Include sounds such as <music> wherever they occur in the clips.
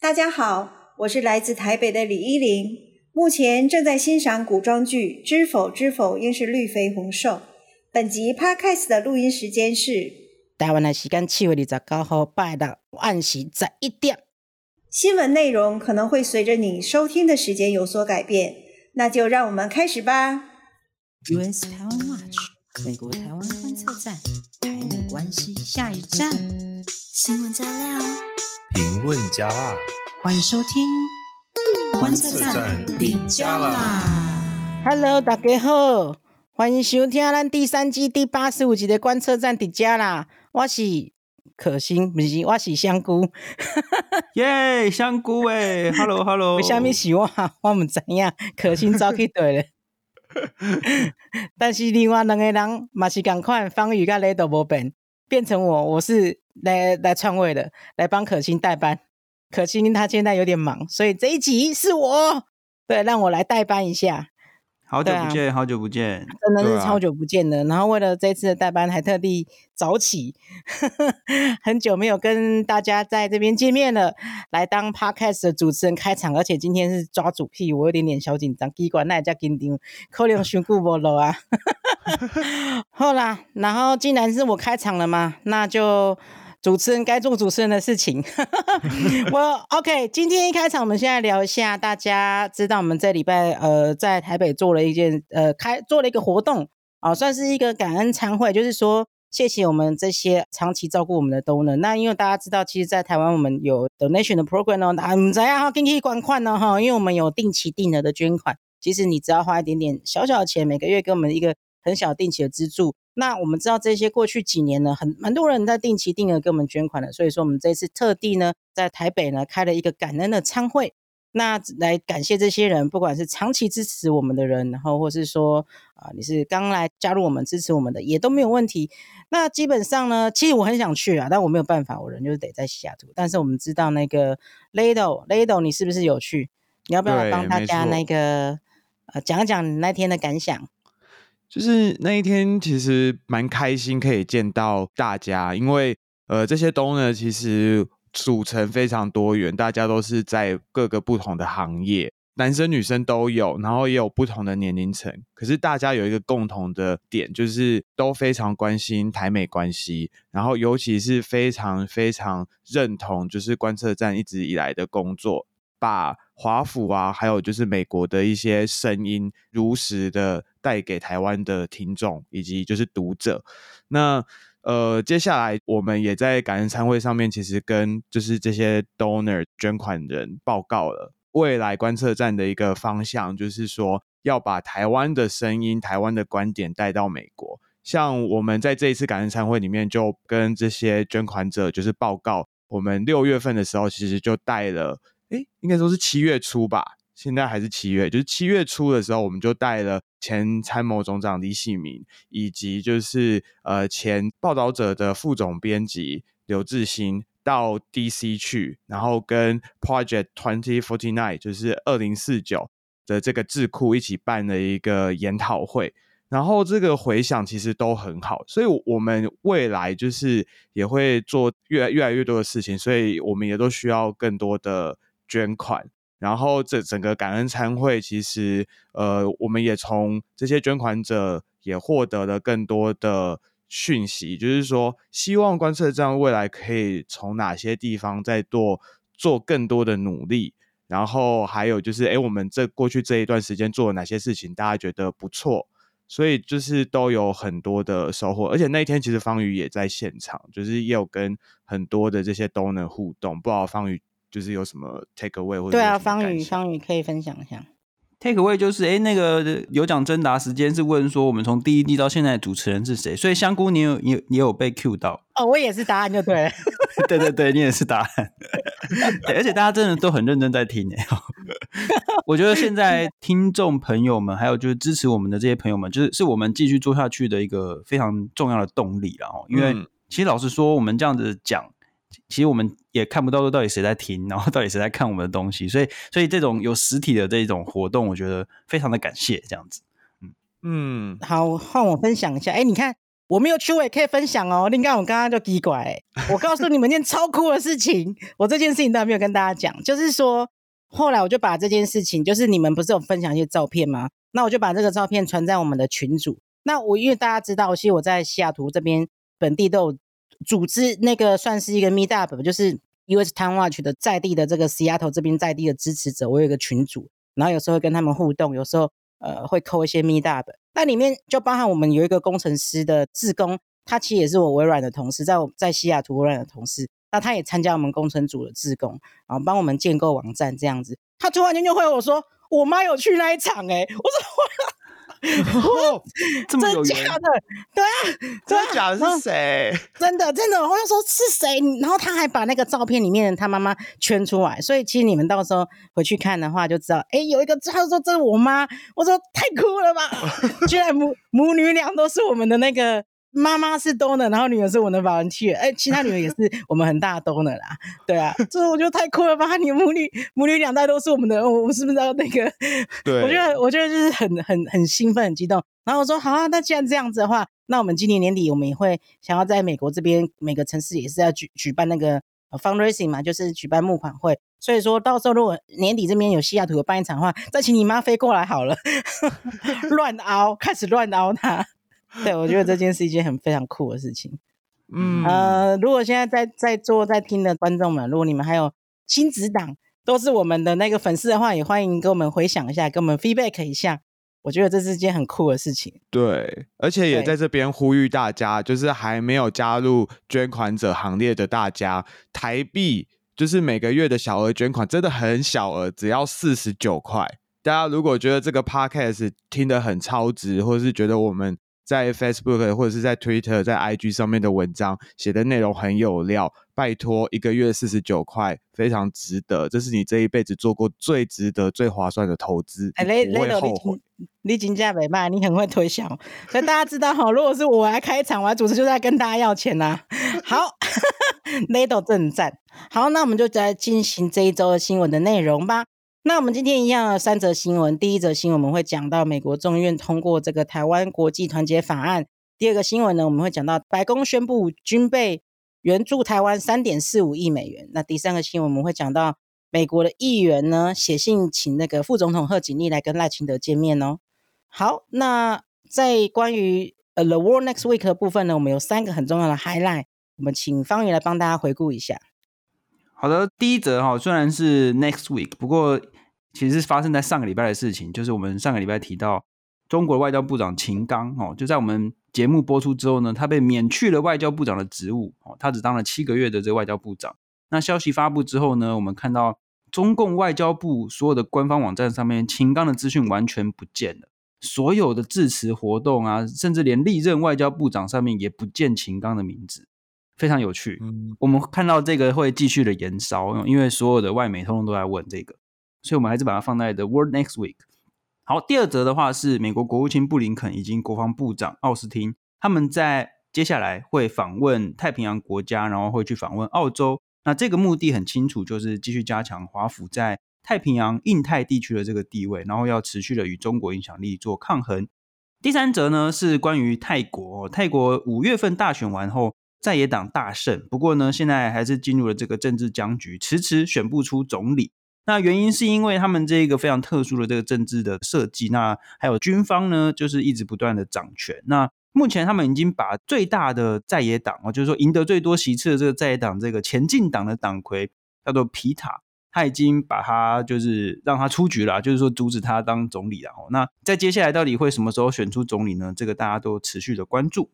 大家好，我是来自台北的李依林，目前正在欣赏古装剧《知否知否，应是绿肥红瘦》。本集 Podcast 的录音时间是台湾的时间七月二十九号拜六晚上十一点。新闻内容可能会随着你收听的时间有所改变，那就让我们开始吧。US 台湾 Watch 美国台湾观测站，台美关系下一站，新闻加料，评论加辣，欢迎收听观测站底加啦。Hello，大家好，欢迎收听咱第三季第八十五集的观测站底加啦。我是。可心不是，我是香菇，<laughs> 耶，香菇诶，Hello Hello，为什么是我？我唔知影，可心早去对了。<laughs> 但是另外两个人嘛是同款，方宇跟雷都无变，变成我，我是来来篡位的，来帮可心代班。可心她现在有点忙，所以这一集是我，对，让我来代班一下。好久不见，啊、好久不见，真的是超久不见的。啊、然后为了这次的代班，还特地早起，<laughs> 很久没有跟大家在这边见面了，来当 Podcast 的主持人开场。而且今天是抓主 key，我有点点小紧张。机关那也叫紧张，可能选顾不了啊。<laughs> 好啦，然后既然是我开场了嘛，那就。主持人该做主持人的事情。<laughs> 我 OK，今天一开场，我们现在聊一下。大家知道，我们这礼拜呃在台北做了一件呃开做了一个活动啊、算是一个感恩餐会，就是说谢谢我们这些长期照顾我们的 donor。那因为大家知道，其实，在台湾我们有 donation 的 program 哦，大家唔知啊哈，可以管款呢哈，因为我们有定期定额的捐款，其实你只要花一点点小小的钱，每个月给我们一个很小定期的资助。那我们知道这些过去几年呢，很蛮多人在定期定额给我们捐款的，所以说我们这次特地呢在台北呢开了一个感恩的餐会，那来感谢这些人，不管是长期支持我们的人，然后或是说啊、呃、你是刚来加入我们支持我们的，也都没有问题。那基本上呢，其实我很想去啊，但我没有办法，我人就是得在西雅图。但是我们知道那个 Lado Lado，你是不是有去？你要不要来帮大家那个呃讲讲你那天的感想？就是那一天，其实蛮开心可以见到大家，因为呃，这些 donor 其实组成非常多元，大家都是在各个不同的行业，男生女生都有，然后也有不同的年龄层。可是大家有一个共同的点，就是都非常关心台美关系，然后尤其是非常非常认同，就是观测站一直以来的工作，把华府啊，还有就是美国的一些声音，如实的。带给台湾的听众以及就是读者，那呃，接下来我们也在感恩餐会上面，其实跟就是这些 donor 捐款人报告了未来观测站的一个方向，就是说要把台湾的声音、台湾的观点带到美国。像我们在这一次感恩餐会里面，就跟这些捐款者就是报告，我们六月份的时候其实就带了，诶，应该说是七月初吧。现在还是七月，就是七月初的时候，我们就带了前参谋总长李喜明，以及就是呃前报道者的副总编辑刘志新到 DC 去，然后跟 Project Twenty Forty Nine，就是二零四九的这个智库一起办了一个研讨会，然后这个回响其实都很好，所以我们未来就是也会做越来越来越多的事情，所以我们也都需要更多的捐款。然后这整个感恩餐会，其实呃，我们也从这些捐款者也获得了更多的讯息，就是说，希望观测站未来可以从哪些地方再做做更多的努力。然后还有就是，哎，我们这过去这一段时间做了哪些事情，大家觉得不错，所以就是都有很多的收获。而且那一天其实方宇也在现场，就是也有跟很多的这些 donor 互动，不知道方宇。就是有什么 take away 或者对啊，方宇方宇可以分享一下。Take away 就是哎，那个有奖征答时间是问说我们从第一季到现在的主持人是谁，所以香菇你有你有你有被 cue 到。哦，我也是答案就对了，<laughs> 对对对，你也是答案，而且大家真的都很认真在听哎，<laughs> 我觉得现在听众朋友们还有就是支持我们的这些朋友们，就是是我们继续做下去的一个非常重要的动力了哦，因为其实老实说，我们这样子讲。其实我们也看不到说到底谁在听，<laughs> 然后到底谁在看我们的东西，所以所以这种有实体的这种活动，我觉得非常的感谢这样子。嗯嗯，好，换我分享一下。哎，你看我没有去，我也可以分享哦。另外，我刚刚就奇怪、欸，我告诉你们一件超酷的事情，<laughs> 我这件事情都还没有跟大家讲，就是说，后来我就把这件事情，就是你们不是有分享一些照片吗？那我就把这个照片传在我们的群组。那我因为大家知道，其实我在西雅图这边本地都有组织那个算是一个 meet up，就是 US Time Watch 的在地的这个西雅图这边在地的支持者，我有一个群组，然后有时候会跟他们互动，有时候呃会扣一些 meet up。那里面就包含我们有一个工程师的志工，他其实也是我微软的同事，在我在西雅图微软的同事，那他也参加我们工程组的志工，然后帮我们建构网站这样子。他突然间就会我说，我妈有去那一场诶、我说我，<laughs> 哦、这么有真假的？对啊，真的假的？是谁？真的真的，我就说是谁？然后他还把那个照片里面的他妈妈圈出来，所以其实你们到时候回去看的话就知道，哎，有一个他说这是我妈，我说太酷了吧！<laughs> 居然母母女俩都是我们的那个。妈妈是 donor，然后女儿是我的 volunteer，哎，<laughs> 其他女儿也是我们很大的 donor 啦，对啊，这我觉得太酷了吧！你母女 <laughs> 母女两代都是我们的，我们是不是要那个？对，我觉得我觉得就是很很很兴奋、很激动。然后我说好啊，那既然这样子的话，那我们今年年底我们也会想要在美国这边每个城市也是要举举办那个 fundraising 嘛，就是举办募款会。所以说到时候如果年底这边有西雅图有办一场的话，再请你妈飞过来好了，<laughs> 乱凹，开始乱凹她。<laughs> 对，我觉得这件是一件很非常酷的事情。嗯，呃，如果现在在在座在听的观众们，如果你们还有亲子党都是我们的那个粉丝的话，也欢迎跟我们回想一下，跟我们 feedback 一下。我觉得这是一件很酷的事情。对，而且也在这边呼吁大家，就是还没有加入捐款者行列的大家，台币就是每个月的小额捐款真的很小额，只要四十九块。大家如果觉得这个 podcast 听得很超值，或者是觉得我们在 Facebook 或者是在 Twitter、在 IG 上面的文章写的内容很有料，拜托一个月四十九块，非常值得，这是你这一辈子做过最值得、最划算的投资，欸、你不会后悔。你金价没卖，你很会推销，所以大家知道哈，如果是我来开场，我来主持，就在跟大家要钱呐、啊。好，Lado 正赞。好，那我们就来进行这一周的新闻的内容吧。那我们今天一样有三则新闻。第一则新闻我们会讲到美国众院通过这个台湾国际团结法案。第二个新闻呢，我们会讲到白宫宣布军备援助台湾三点四五亿美元。那第三个新闻我们会讲到美国的议员呢写信请那个副总统贺锦丽来跟赖清德见面哦。好，那在关于呃 The World Next Week 的部分呢，我们有三个很重要的 highlight，我们请方宇来帮大家回顾一下。好的，第一则哈，虽然是 Next Week，不过。其实是发生在上个礼拜的事情，就是我们上个礼拜提到中国外交部长秦刚哦，就在我们节目播出之后呢，他被免去了外交部长的职务哦，他只当了七个月的这个外交部长。那消息发布之后呢，我们看到中共外交部所有的官方网站上面，秦刚的资讯完全不见了，所有的致辞活动啊，甚至连历任外交部长上面也不见秦刚的名字，非常有趣。嗯，我们看到这个会继续的延烧，因为所有的外媒通通都在问这个。所以，我们还是把它放在 The World Next Week。好，第二则的话是美国国务卿布林肯以及国防部长奥斯汀，他们在接下来会访问太平洋国家，然后会去访问澳洲。那这个目的很清楚，就是继续加强华府在太平洋、印太地区的这个地位，然后要持续的与中国影响力做抗衡。第三则呢是关于泰国，泰国五月份大选完后，在野党大胜，不过呢，现在还是进入了这个政治僵局，迟迟选不出总理。那原因是因为他们这个非常特殊的这个政治的设计，那还有军方呢，就是一直不断的掌权。那目前他们已经把最大的在野党哦，就是说赢得最多席次的这个在野党，这个前进党的党魁叫做皮塔，他已经把他就是让他出局了，就是说阻止他当总理了。哦，那在接下来到底会什么时候选出总理呢？这个大家都持续的关注。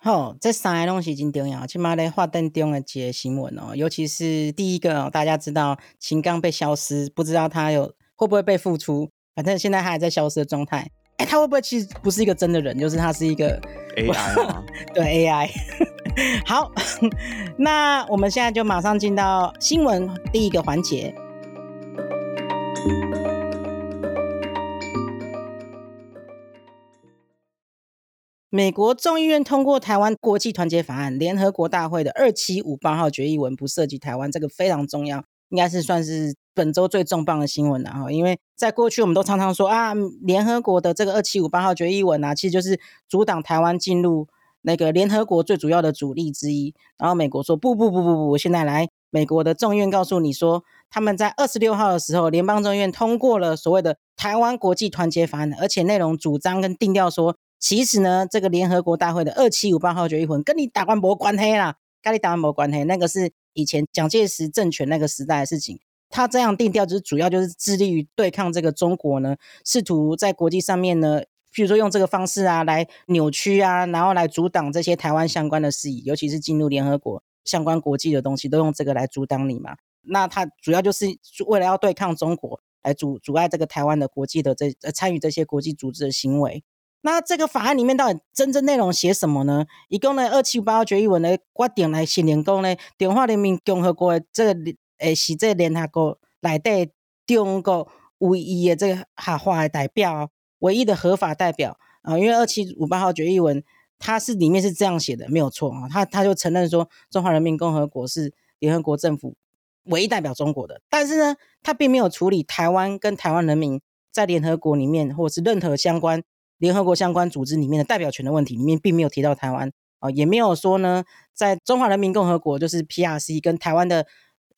好，这三个东西真重要，起码在发展中的几个新闻哦，尤其是第一个，大家知道秦刚被消失，不知道他有会不会被复出，反正现在他还在消失的状态。哎，他会不会其实不是一个真的人，就是他是一个 AI 吗？<laughs> 对 AI。<laughs> 好，<laughs> 那我们现在就马上进到新闻第一个环节。美国众议院通过台湾国际团结法案，联合国大会的二七五八号决议文不涉及台湾，这个非常重要，应该是算是本周最重磅的新闻了哈。因为在过去我们都常常说啊，联合国的这个二七五八号决议文啊，其实就是阻挡台湾进入那个联合国最主要的主力之一。然后美国说不不不不不，现在来美国的众院告诉你说，他们在二十六号的时候，联邦众院通过了所谓的台湾国际团结法案，而且内容主张跟定调说，其实呢，这个联合国大会的二七五八号决议文跟你台湾没关系啦，跟你台湾没关系，那个是以前蒋介石政权那个时代的事情。他这样定调，就是主要就是致力于对抗这个中国呢，试图在国际上面呢，譬如说用这个方式啊，来扭曲啊，然后来阻挡这些台湾相关的事宜，尤其是进入联合国相关国际的东西，都用这个来阻挡你嘛。那他主要就是为了要对抗中国，来阻阻碍这个台湾的国际的这呃参与这些国际组织的行为。那这个法案里面到底真正内容写什么呢？一共呢，二七五八号决议文呢，规定来写联公呢，中华人民共和国的这个。诶，是这联合国内底中国唯一的这个合法的代表，唯一的合法代表啊。因为二七五八号决议文，它是里面是这样写的，没有错啊。他他就承认说，中华人民共和国是联合国政府唯一代表中国的，但是呢，他并没有处理台湾跟台湾人民在联合国里面，或是任何相关联合国相关组织里面的代表权的问题，里面并没有提到台湾啊，也没有说呢，在中华人民共和国就是 PRC 跟台湾的。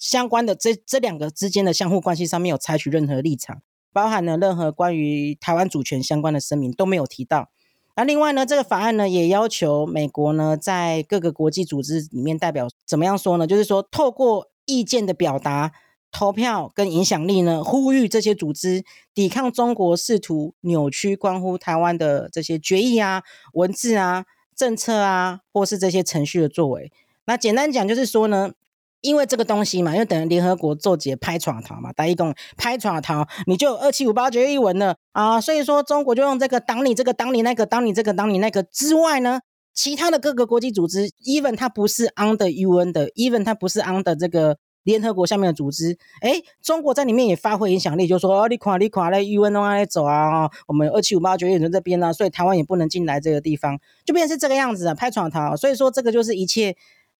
相关的这这两个之间的相互关系上面有采取任何立场，包含了任何关于台湾主权相关的声明都没有提到。那另外呢，这个法案呢也要求美国呢在各个国际组织里面代表怎么样说呢？就是说透过意见的表达、投票跟影响力呢，呼吁这些组织抵抗中国试图扭曲关乎台湾的这些决议啊、文字啊、政策啊，或是这些程序的作为。那简单讲就是说呢。因为这个东西嘛，因为等于联合国做结拍闯逃嘛，打一共拍闯逃，你就有二七五八决议文了啊，所以说中国就用这个挡你这个挡你那个挡你这个挡你那个之外呢，其他的各个国际组织，even 它不是 under UN 的，even 它不是 under 这个联合国下面的组织，诶，中国在里面也发挥影响力，就说哦，你垮你垮嘞，UN 往哪里走啊？我们二七五八决议文这边呢，所以台湾也不能进来这个地方，就变成是这个样子啊，拍闯逃，所以说这个就是一切。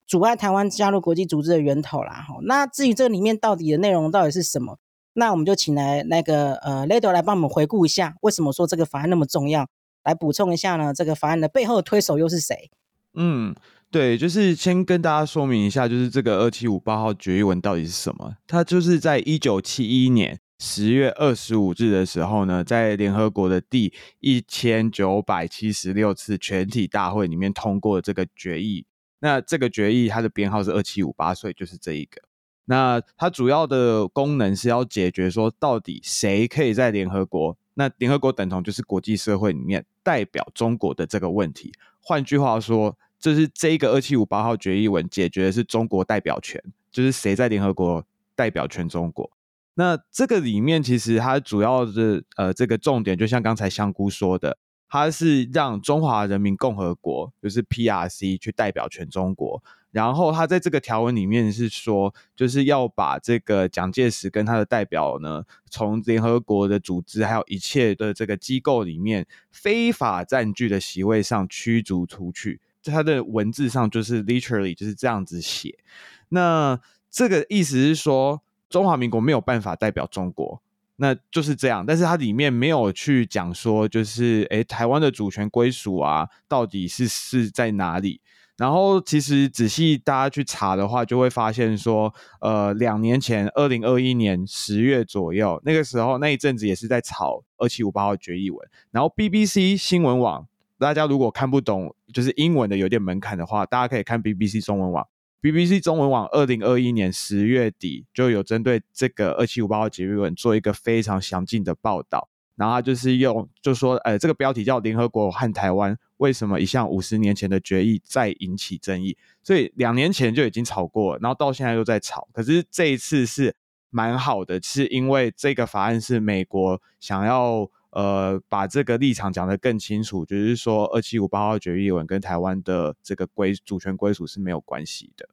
阻碍台湾加入国际组织的源头啦，那至于这里面到底的内容到底是什么，那我们就请来那个呃雷德来帮我们回顾一下，为什么说这个法案那么重要，来补充一下呢？这个法案的背后的推手又是谁？嗯，对，就是先跟大家说明一下，就是这个二七五八号决议文到底是什么？它就是在一九七一年十月二十五日的时候呢，在联合国的第一千九百七十六次全体大会里面通过这个决议。那这个决议它的编号是二七五八，所以就是这一个。那它主要的功能是要解决说，到底谁可以在联合国？那联合国等同就是国际社会里面代表中国的这个问题。换句话说，就是这个二七五八号决议文解决的是中国代表权，就是谁在联合国代表全中国。那这个里面其实它主要的呃这个重点，就像刚才香菇说的。它是让中华人民共和国，就是 PRC 去代表全中国，然后它在这个条文里面是说，就是要把这个蒋介石跟他的代表呢，从联合国的组织还有一切的这个机构里面非法占据的席位上驱逐出去。在他的文字上就是 literally 就是这样子写。那这个意思是说，中华民国没有办法代表中国。那就是这样，但是它里面没有去讲说，就是诶，台湾的主权归属啊，到底是是在哪里？然后其实仔细大家去查的话，就会发现说，呃，两年前，二零二一年十月左右，那个时候那一阵子也是在炒二七五八号决议文。然后 BBC 新闻网，大家如果看不懂就是英文的有点门槛的话，大家可以看 BBC 中文网。BBC 中文网二零二一年十月底就有针对这个二七五八号决议文做一个非常详尽的报道，然后就是用就说，呃，这个标题叫“联合国和台湾为什么一项五十年前的决议再引起争议”，所以两年前就已经吵过，然后到现在又在吵，可是这一次是蛮好的，是因为这个法案是美国想要。呃，把这个立场讲得更清楚，就是说，二七五八号决议文跟台湾的这个归主权归属是没有关系的。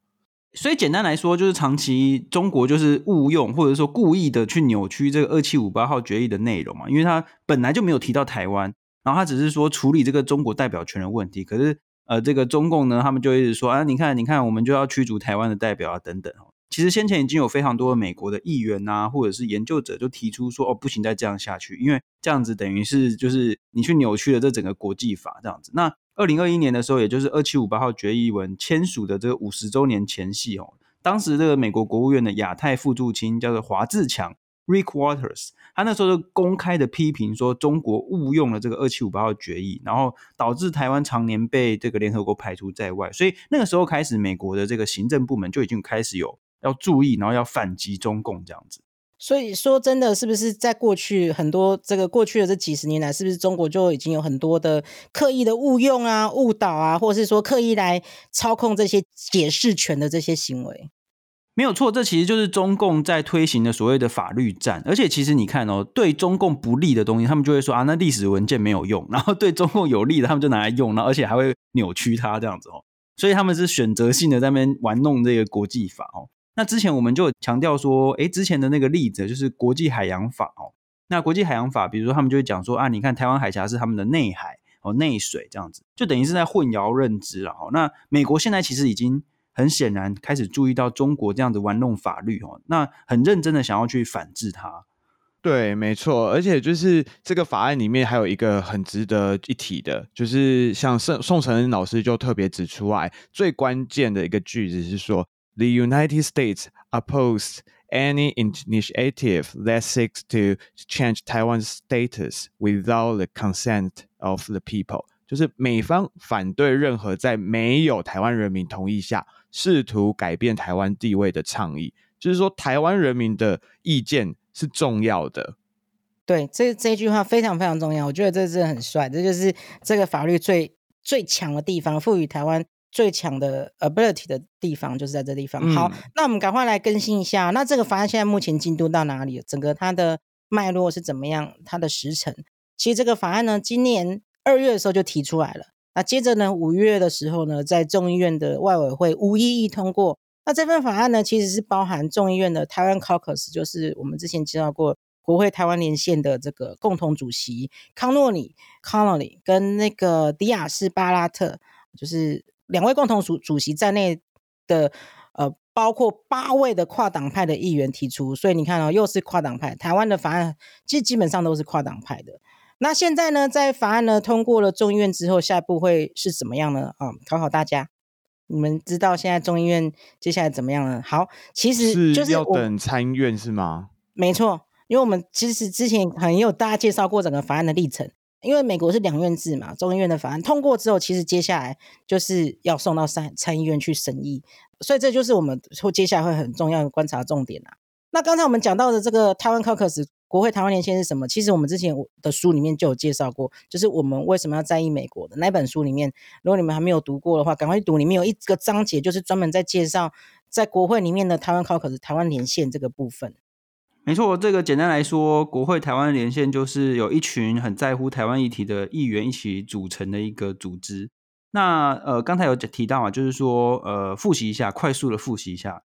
所以简单来说，就是长期中国就是误用或者说故意的去扭曲这个二七五八号决议的内容嘛，因为他本来就没有提到台湾，然后他只是说处理这个中国代表权的问题。可是，呃，这个中共呢，他们就一直说啊，你看，你看，我们就要驱逐台湾的代表啊，等等。其实先前已经有非常多的美国的议员呐、啊，或者是研究者就提出说，哦，不行，再这样下去，因为这样子等于是就是你去扭曲了这整个国际法这样子。那二零二一年的时候，也就是二七五八号决议文签署的这个五十周年前夕哦，当时这个美国国务院的亚太副驻青叫做华自强 （Rick Waters），他那时候就公开的批评说，中国误用了这个二七五八号决议，然后导致台湾常年被这个联合国排除在外。所以那个时候开始，美国的这个行政部门就已经开始有要注意，然后要反击中共这样子。所以说，真的是不是在过去很多这个过去的这几十年来，是不是中国就已经有很多的刻意的误用啊、误导啊，或者是说刻意来操控这些解释权的这些行为？没有错，这其实就是中共在推行的所谓的法律战。而且，其实你看哦，对中共不利的东西，他们就会说啊，那历史文件没有用；<laughs> 然后对中共有利的，他们就拿来用，然后而且还会扭曲它这样子哦。所以他们是选择性的在那边玩弄这个国际法哦。那之前我们就强调说，诶，之前的那个例子就是国际海洋法哦。那国际海洋法，比如说他们就会讲说啊，你看台湾海峡是他们的内海哦，内水这样子，就等于是在混淆认知了哦。那美国现在其实已经很显然开始注意到中国这样子玩弄法律哦，那很认真的想要去反制它。对，没错，而且就是这个法案里面还有一个很值得一提的，就是像宋宋承恩老师就特别指出来，最关键的一个句子是说。The United States oppose any initiative that seeks to change Taiwan's status without the consent of the people。就是美方反对任何在没有台湾人民同意下试图改变台湾地位的倡议。就是说，台湾人民的意见是重要的。对，这这句话非常非常重要。我觉得这是很帅，这就是这个法律最最强的地方，赋予台湾。最强的 ability 的地方就是在这地方。好，嗯、那我们赶快来更新一下。那这个法案现在目前进度到哪里？整个它的脉络是怎么样？它的时程？其实这个法案呢，今年二月的时候就提出来了。那接着呢，五月的时候呢，在众议院的外委会无异议通过。那这份法案呢，其实是包含众议院的台湾 Caucus，就是我们之前介绍过国会台湾连线的这个共同主席康诺里 Connolly 跟那个迪亚斯巴拉特，就是。两位共同主主席在内的，呃，包括八位的跨党派的议员提出，所以你看哦，又是跨党派。台湾的法案其实基本上都是跨党派的。那现在呢，在法案呢通过了众议院之后，下一步会是怎么样呢？啊、嗯，考考大家，你们知道现在众议院接下来怎么样了？好，其实就是要等参议院是吗？没错，因为我们其实之前很有大家介绍过整个法案的历程。因为美国是两院制嘛，众议院的法案通过之后，其实接下来就是要送到参参议院去审议，所以这就是我们会接下来会很重要的观察重点啊。那刚才我们讲到的这个台湾 Caucus 国会台湾连线是什么？其实我们之前的书里面就有介绍过，就是我们为什么要在意美国的那本书里面，如果你们还没有读过的话，赶快去读，里面有一个章节就是专门在介绍在国会里面的台湾 Caucus 台湾连线这个部分。没错，这个简单来说，国会台湾连线就是有一群很在乎台湾议题的议员一起组成的一个组织。那呃，刚才有提到啊，就是说呃，复习一下，快速的复习一下，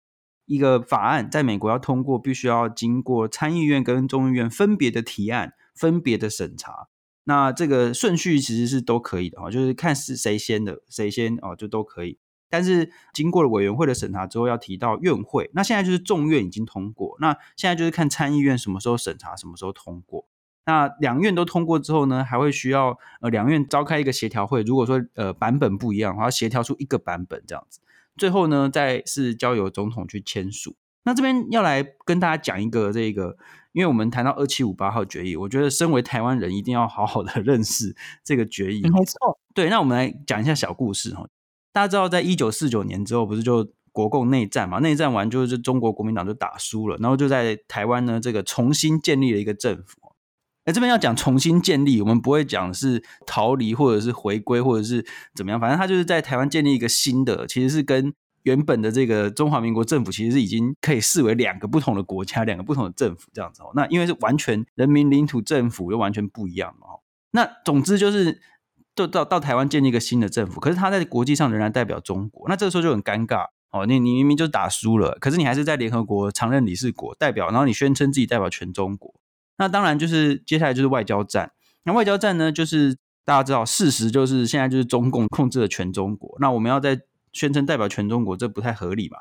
一个法案在美国要通过，必须要经过参议院跟众议院分别的提案、分别的审查。那这个顺序其实是都可以的哈，就是看是谁先的，谁先哦，就都可以。但是经过了委员会的审查之后，要提到院会。那现在就是众院已经通过，那现在就是看参议院什么时候审查，什么时候通过。那两院都通过之后呢，还会需要呃两院召开一个协调会。如果说呃版本不一样，要协调出一个版本这样子。最后呢，再是交由总统去签署。那这边要来跟大家讲一个这个，因为我们谈到二七五八号决议，我觉得身为台湾人一定要好好的 <laughs> 认识这个决议。没错，对，那我们来讲一下小故事哈。大家知道，在一九四九年之后，不是就国共内战嘛？内战完就是中国国民党就打输了，然后就在台湾呢，这个重新建立了一个政府。哎，这边要讲重新建立，我们不会讲是逃离或者是回归或者是怎么样，反正他就是在台湾建立一个新的，其实是跟原本的这个中华民国政府其实是已经可以视为两个不同的国家，两个不同的政府这样子。那因为是完全人民领土政府又完全不一样嘛。那总之就是。就到到台湾建立一个新的政府，可是他在国际上仍然代表中国，那这个时候就很尴尬哦。你你明明就打输了，可是你还是在联合国常任理事国代表，然后你宣称自己代表全中国。那当然就是接下来就是外交战。那外交战呢，就是大家知道事实就是现在就是中共控制了全中国。那我们要在宣称代表全中国，这不太合理嘛？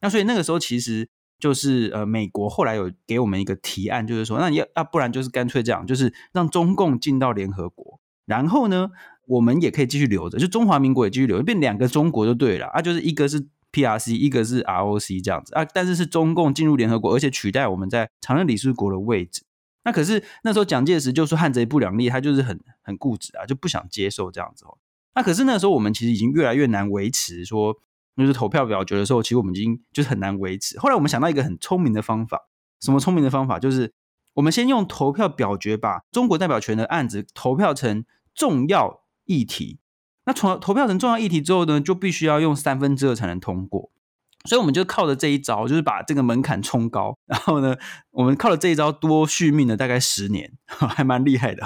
那所以那个时候其实就是呃，美国后来有给我们一个提案，就是说，那要要不然就是干脆这样，就是让中共进到联合国，然后呢，我们也可以继续留着，就中华民国也继续留，变两个中国就对了啊，就是一个是 PRC，一个是 ROC 这样子啊，但是是中共进入联合国，而且取代我们在常任理事国的位置。那可是那时候蒋介石就说汉贼不两立，他就是很很固执啊，就不想接受这样子哦。那可是那时候我们其实已经越来越难维持说，就是投票表决的时候，其实我们已经就是很难维持。后来我们想到一个很聪明的方法，什么聪明的方法？就是我们先用投票表决把中国代表权的案子投票成重要议题，那从投票成重要议题之后呢，就必须要用三分之二才能通过。所以我们就靠着这一招，就是把这个门槛冲高，然后呢，我们靠着这一招多续命了大概十年，<laughs> 还蛮厉害的。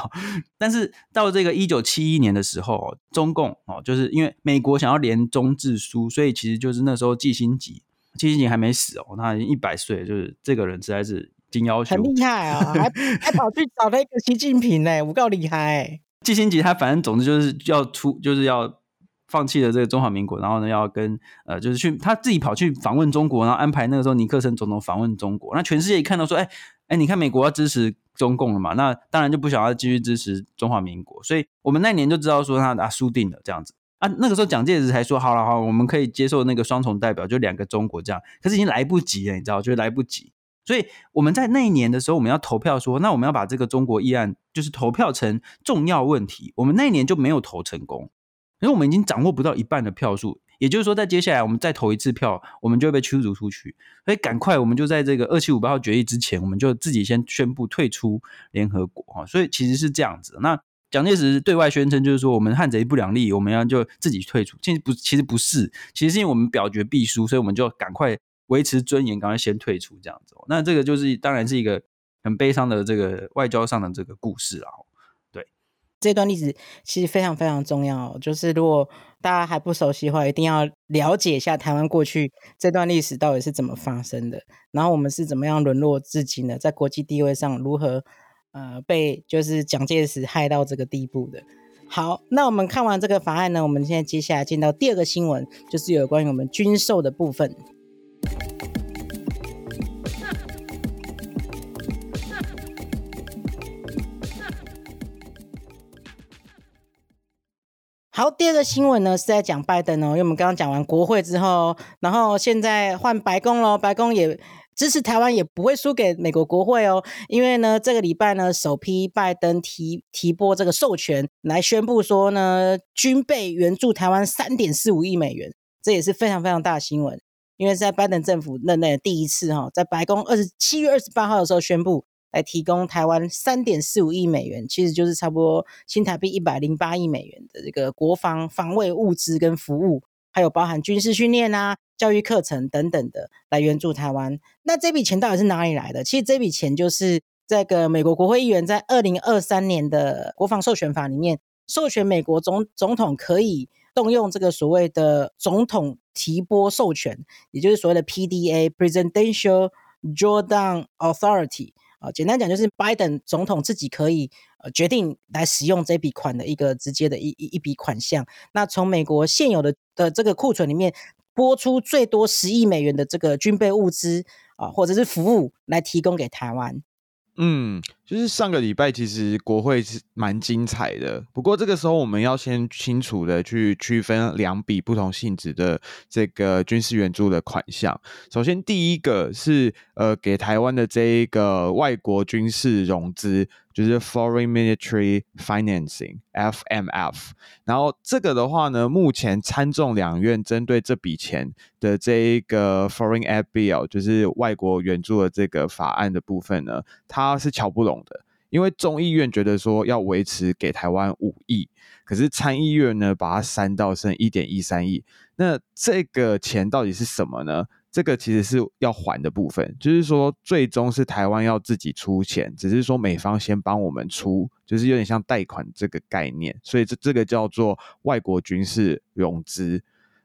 但是到这个一九七一年的时候，中共哦，就是因为美国想要联中制苏，所以其实就是那时候季新吉，季新吉还没死哦，他已经一百岁，就是这个人实在是金要求，很厉害啊，还还跑去找那个习近平呢，我够厉害。季辛吉他反正总之就是要出，就是要放弃了这个中华民国，然后呢要跟呃就是去他自己跑去访问中国，然后安排那个时候尼克森总统访问中国。那全世界一看到说，哎哎，你看美国要支持中共了嘛？那当然就不想要继续支持中华民国。所以我们那年就知道说他啊输定了这样子啊。那个时候蒋介石才说好了好，我们可以接受那个双重代表，就两个中国这样。可是已经来不及了，你知道，就来不及。所以我们在那一年的时候，我们要投票说，那我们要把这个中国议案就是投票成重要问题。我们那一年就没有投成功，因为我们已经掌握不到一半的票数，也就是说，在接下来我们再投一次票，我们就会被驱逐出去。所以赶快，我们就在这个二七五八号决议之前，我们就自己先宣布退出联合国哈。所以其实是这样子。那蒋介石对外宣称就是说，我们汉贼不两立，我们要就自己退出。其实不，其实不是，其实是因为我们表决必输，所以我们就赶快。维持尊严，赶快先退出这样子。那这个就是当然是一个很悲伤的这个外交上的这个故事啊。对，这段历史其实非常非常重要。就是如果大家还不熟悉的话，一定要了解一下台湾过去这段历史到底是怎么发生的，然后我们是怎么样沦落至今的，在国际地位上如何呃被就是蒋介石害到这个地步的。好，那我们看完这个法案呢，我们现在接下来进到第二个新闻，就是有关于我们军售的部分。好，第二个新闻呢是在讲拜登哦，因为我们刚刚讲完国会之后，然后现在换白宫喽，白宫也支持台湾，也不会输给美国国会哦，因为呢这个礼拜呢首批拜登提提拨这个授权来宣布说呢军备援助台湾三点四五亿美元，这也是非常非常大的新闻。因为在拜登政府任内的第一次哈，在白宫二十七月二十八号的时候宣布来提供台湾三点四五亿美元，其实就是差不多新台币一百零八亿美元的这个国防防卫物资跟服务，还有包含军事训练啊、教育课程等等的来援助台湾。那这笔钱到底是哪里来的？其实这笔钱就是这个美国国会议员在二零二三年的国防授权法里面授权美国总总统可以。动用这个所谓的总统提拨授权，也就是所谓的 PDA（Presidential Drawdown Authority） 啊，简单讲就是拜登总统自己可以呃决定来使用这笔款的一个直接的一一一笔款项。那从美国现有的的这个库存里面拨出最多十亿美元的这个军备物资啊，或者是服务来提供给台湾。嗯，就是上个礼拜其实国会是蛮精彩的，不过这个时候我们要先清楚的去区分两笔不同性质的这个军事援助的款项。首先第一个是呃给台湾的这一个外国军事融资。就是 Foreign Military Financing（FMF），然后这个的话呢，目前参众两院针对这笔钱的这一个 Foreign Aid Bill，就是外国援助的这个法案的部分呢，它是乔不拢的，因为众议院觉得说要维持给台湾五亿，可是参议院呢把它删到剩一点一三亿，那这个钱到底是什么呢？这个其实是要还的部分，就是说最终是台湾要自己出钱，只是说美方先帮我们出，就是有点像贷款这个概念，所以这这个叫做外国军事融资。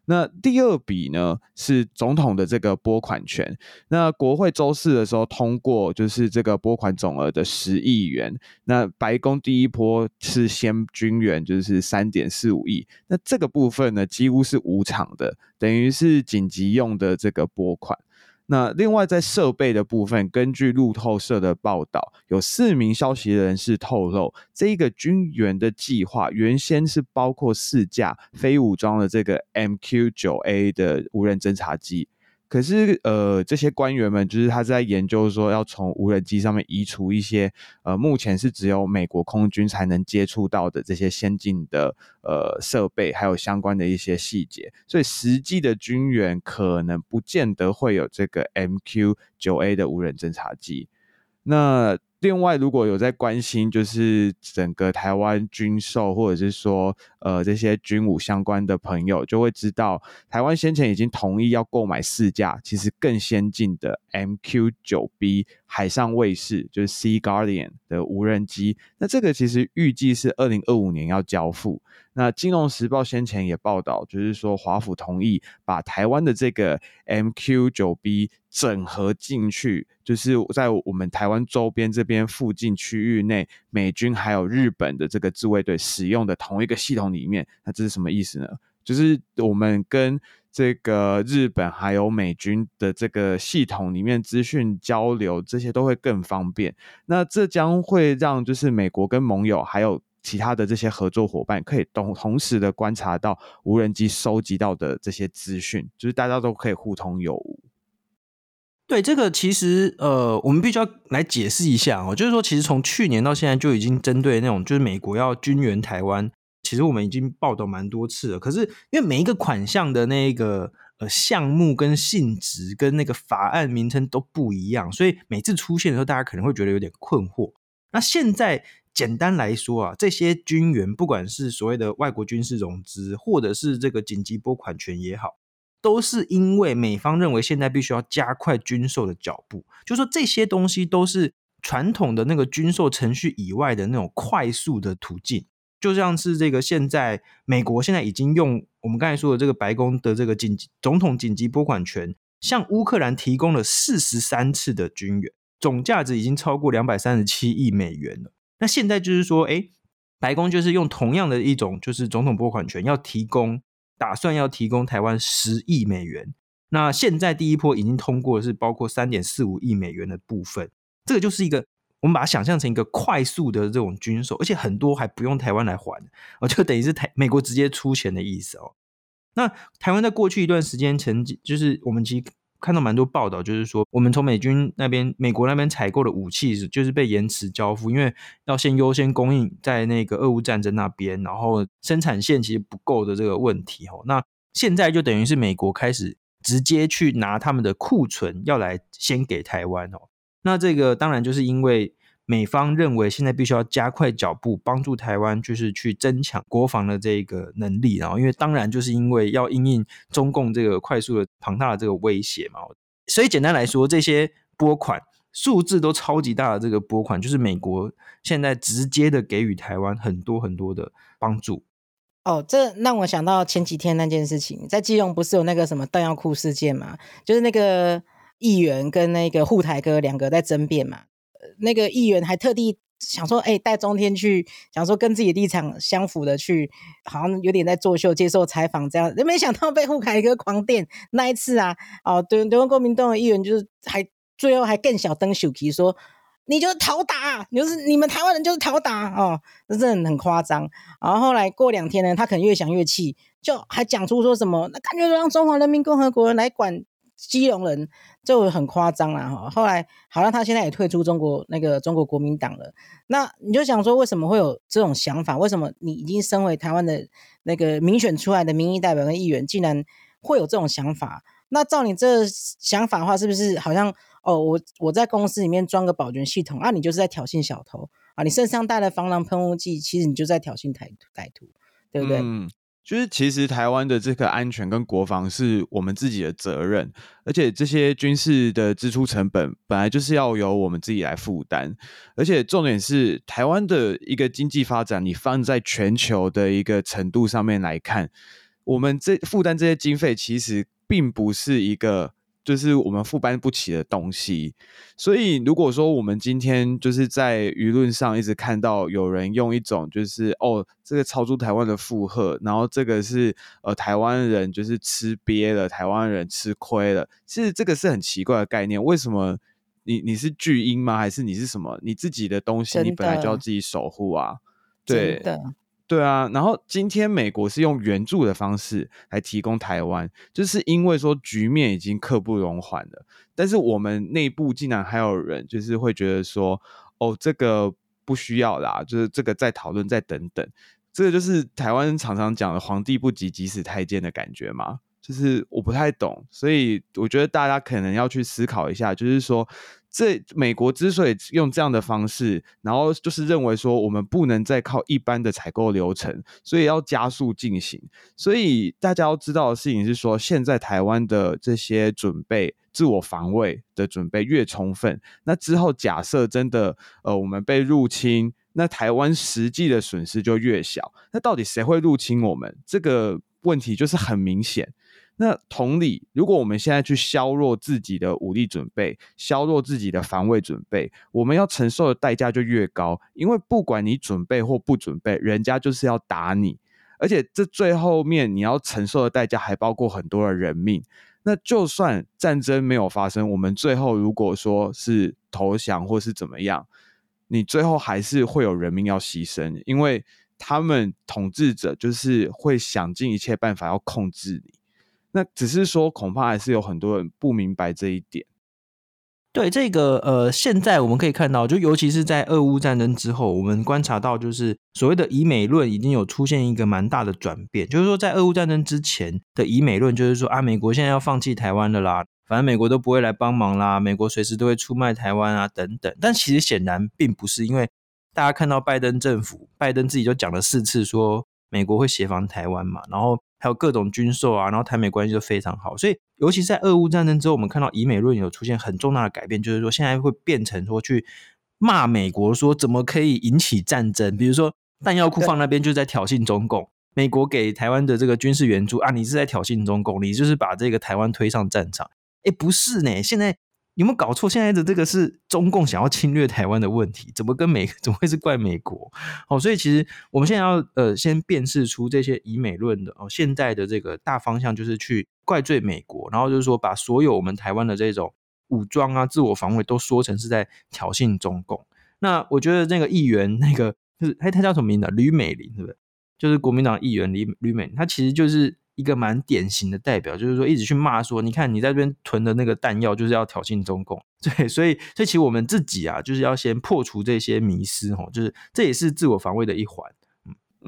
那第二笔呢，是总统的这个拨款权。那国会周四的时候通过，就是这个拨款总额的十亿元。那白宫第一波是先军援，就是三点四五亿。那这个部分呢，几乎是无偿的，等于是紧急用的这个拨款。那另外在设备的部分，根据路透社的报道，有四名消息人士透露，这一个军援的计划原先是包括四架非武装的这个 MQ 九 A 的无人侦察机。可是，呃，这些官员们就是他在研究说，要从无人机上面移除一些，呃，目前是只有美国空军才能接触到的这些先进的呃设备，还有相关的一些细节，所以实际的军员可能不见得会有这个 MQ 九 A 的无人侦察机。那另外，如果有在关心，就是整个台湾军售，或者是说，呃，这些军武相关的朋友，就会知道，台湾先前已经同意要购买四架，其实更先进的 MQ 九 B 海上卫士，就是 Sea Guardian 的无人机。那这个其实预计是二零二五年要交付。那《金融时报》先前也报道，就是说华府同意把台湾的这个 MQ-9B 整合进去，就是在我们台湾周边这边附近区域内，美军还有日本的这个自卫队使用的同一个系统里面。那这是什么意思呢？就是我们跟这个日本还有美军的这个系统里面资讯交流，这些都会更方便。那这将会让就是美国跟盟友还有。其他的这些合作伙伴可以同同时的观察到无人机收集到的这些资讯，就是大家都可以互通有无。对，这个其实呃，我们必须要来解释一下哦，就是说，其实从去年到现在就已经针对那种就是美国要军援台湾，其实我们已经报道蛮多次了。可是因为每一个款项的那个呃项目跟性质跟那个法案名称都不一样，所以每次出现的时候，大家可能会觉得有点困惑。那现在。简单来说啊，这些军援，不管是所谓的外国军事融资，或者是这个紧急拨款权也好，都是因为美方认为现在必须要加快军售的脚步，就说这些东西都是传统的那个军售程序以外的那种快速的途径，就像是这个现在美国现在已经用我们刚才说的这个白宫的这个紧急总统紧急拨款权，向乌克兰提供了四十三次的军援，总价值已经超过两百三十七亿美元了。那现在就是说，哎，白宫就是用同样的一种，就是总统拨款权，要提供，打算要提供台湾十亿美元。那现在第一波已经通过的是包括三点四五亿美元的部分，这个就是一个我们把它想象成一个快速的这种军售，而且很多还不用台湾来还，哦，就等于是台美国直接出钱的意思哦。那台湾在过去一段时间曾经，就是我们其实。看到蛮多报道，就是说我们从美军那边、美国那边采购的武器是，就是被延迟交付，因为要先优先供应在那个俄乌战争那边，然后生产线其实不够的这个问题哦。那现在就等于是美国开始直接去拿他们的库存要来先给台湾哦。那这个当然就是因为。美方认为现在必须要加快脚步，帮助台湾就是去增强国防的这个能力，然后因为当然就是因为要因应中共这个快速的庞大的这个威胁嘛，所以简单来说，这些拨款数字都超级大的这个拨款，就是美国现在直接的给予台湾很多很多的帮助。哦，这让我想到前几天那件事情，在基隆不是有那个什么弹药库事件嘛，就是那个议员跟那个护台哥两个在争辩嘛。那个议员还特地想说，哎、欸，带中天去，想说跟自己的立场相符的去，好像有点在作秀，接受采访这样，没想到被护凯哥狂电。那一次啊，哦，对，台湾国民党的议员就是还最后还更小灯秀气说，你就是讨打，你就是你们台湾人就是讨打哦，这真的很夸张。然后后来过两天呢，他可能越想越气，就还讲出说什么，那干脆让中华人民共和国人来管。基隆人就很夸张了哈，后来好像他现在也退出中国那个中国国民党了。那你就想说，为什么会有这种想法？为什么你已经身为台湾的那个民选出来的民意代表跟议员，竟然会有这种想法？那照你这想法的话，是不是好像哦，我我在公司里面装个保全系统啊，你就是在挑衅小偷啊？你身上带了防狼喷雾剂，其实你就在挑衅歹歹徒，对不对？嗯就是其实台湾的这个安全跟国防是我们自己的责任，而且这些军事的支出成本本来就是要由我们自己来负担，而且重点是台湾的一个经济发展，你放在全球的一个程度上面来看，我们这负担这些经费其实并不是一个就是我们负担不起的东西。所以，如果说我们今天就是在舆论上一直看到有人用一种就是哦，这个超出台湾的负荷，然后这个是呃台湾人就是吃瘪了，台湾人吃亏了，其实这个是很奇怪的概念。为什么你你是巨婴吗？还是你是什么？你自己的东西你本来就要自己守护啊？对。对啊，然后今天美国是用援助的方式来提供台湾，就是因为说局面已经刻不容缓了。但是我们内部竟然还有人就是会觉得说，哦，这个不需要啦，就是这个再讨论再等等，这个就是台湾常常讲的“皇帝不急急死太监”的感觉嘛。就是我不太懂，所以我觉得大家可能要去思考一下，就是说。这美国之所以用这样的方式，然后就是认为说我们不能再靠一般的采购流程，所以要加速进行。所以大家要知道的事情是说，现在台湾的这些准备、自我防卫的准备越充分，那之后假设真的呃我们被入侵，那台湾实际的损失就越小。那到底谁会入侵我们？这个问题就是很明显。那同理，如果我们现在去削弱自己的武力准备，削弱自己的防卫准备，我们要承受的代价就越高。因为不管你准备或不准备，人家就是要打你，而且这最后面你要承受的代价还包括很多的人命。那就算战争没有发生，我们最后如果说是投降或是怎么样，你最后还是会有人命要牺牲，因为他们统治者就是会想尽一切办法要控制你。那只是说，恐怕还是有很多人不明白这一点。对这个，呃，现在我们可以看到，就尤其是在俄乌战争之后，我们观察到，就是所谓的以美论已经有出现一个蛮大的转变。就是说，在俄乌战争之前的以美论，就是说啊，美国现在要放弃台湾了啦，反正美国都不会来帮忙啦，美国随时都会出卖台湾啊，等等。但其实显然并不是，因为大家看到拜登政府，拜登自己就讲了四次说美国会协防台湾嘛，然后。还有各种军售啊，然后台美关系就非常好，所以尤其是在俄乌战争之后，我们看到以美论有出现很重大的改变，就是说现在会变成说去骂美国，说怎么可以引起战争？比如说弹药库放那边就是在挑衅中共，美国给台湾的这个军事援助啊，你是在挑衅中共，你就是把这个台湾推上战场。诶，不是呢，现在。有没有搞错？现在的这个是中共想要侵略台湾的问题，怎么跟美 <laughs> 怎么会是怪美国？哦，所以其实我们现在要呃先辨识出这些以美论的哦，现在的这个大方向就是去怪罪美国，然后就是说把所有我们台湾的这种武装啊、自我防卫都说成是在挑衅中共。那我觉得那个议员那个就是他他叫什么名字？吕美玲是不是？就是国民党议员吕吕美玲，他其实就是。一个蛮典型的代表，就是说一直去骂说，你看你在这边囤的那个弹药，就是要挑衅中共。<laughs> 对，所以，所以其实我们自己啊，就是要先破除这些迷思，吼，就是这也是自我防卫的一环。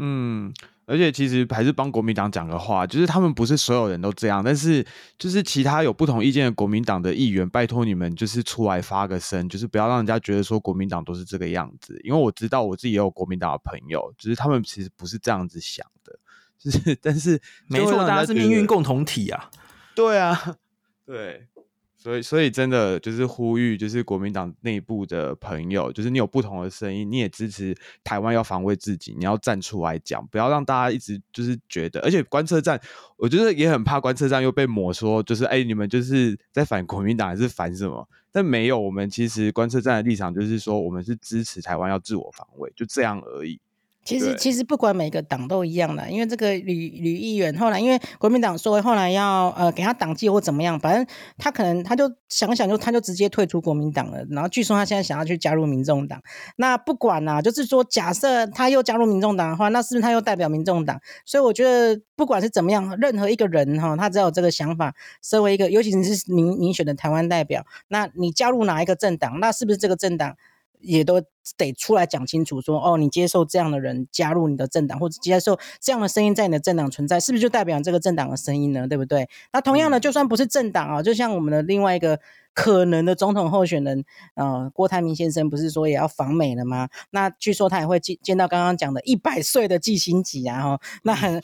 嗯，而且其实还是帮国民党讲个话，就是他们不是所有人都这样，但是就是其他有不同意见的国民党的议员，拜托你们就是出来发个声，就是不要让人家觉得说国民党都是这个样子，因为我知道我自己也有国民党的朋友，就是他们其实不是这样子想的。就是，但是没错，大家是命运共同体啊。<laughs> 对啊，<laughs> 对，所以所以真的就是呼吁，就是国民党内部的朋友，就是你有不同的声音，你也支持台湾要防卫自己，你要站出来讲，不要让大家一直就是觉得，而且观测站，我觉得也很怕观测站又被抹说，就是哎，你们就是在反国民党还是反什么？但没有，我们其实观测站的立场就是说，我们是支持台湾要自我防卫，就这样而已。其实其实不管每个党都一样的，因为这个吕吕议员后来，因为国民党说后来要呃给他党纪或怎么样，反正他可能他就想想就他就直接退出国民党了。然后据说他现在想要去加入民众党。那不管啦、啊，就是说假设他又加入民众党的话，那是不是他又代表民众党？所以我觉得不管是怎么样，任何一个人哈，他只要有这个想法，身为一个尤其是民民选的台湾代表，那你加入哪一个政党，那是不是这个政党？也都得出来讲清楚说，说哦，你接受这样的人加入你的政党，或者接受这样的声音在你的政党存在，是不是就代表这个政党的声音呢？对不对？那同样的，就算不是政党啊，就像我们的另外一个。可能的总统候选人，呃，郭台铭先生不是说也要访美了吗？那据说他也会见见到刚刚讲的一百岁的季辛吉啊，哈，那很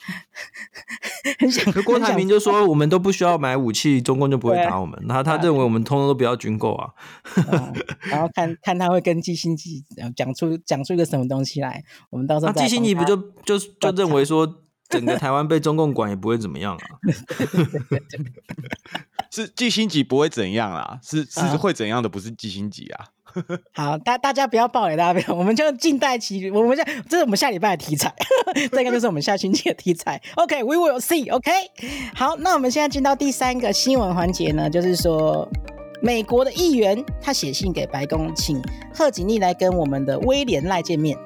很想。郭台铭就说，我们都不需要买武器，中共就不会打我们。然后他认为我们通通都不要军购啊。嗯、然后看看他会跟季辛吉讲出讲出一个什么东西来。我们到时候那季辛吉不就就就认为说。整个台湾被中共管也不会怎么样啊。<laughs> <laughs> 是季辛吉不会怎样啦，是是会怎样的，不是季辛吉啊。<laughs> 好，大大家不要爆雷，大家不要，我们就静待其，我们下这是我们下礼拜的题材，这个就是我们下星期的题材。OK，we、okay, will see。OK，好，那我们现在进到第三个新闻环节呢，就是说美国的议员他写信给白宫，请贺锦丽来跟我们的威廉赖见面。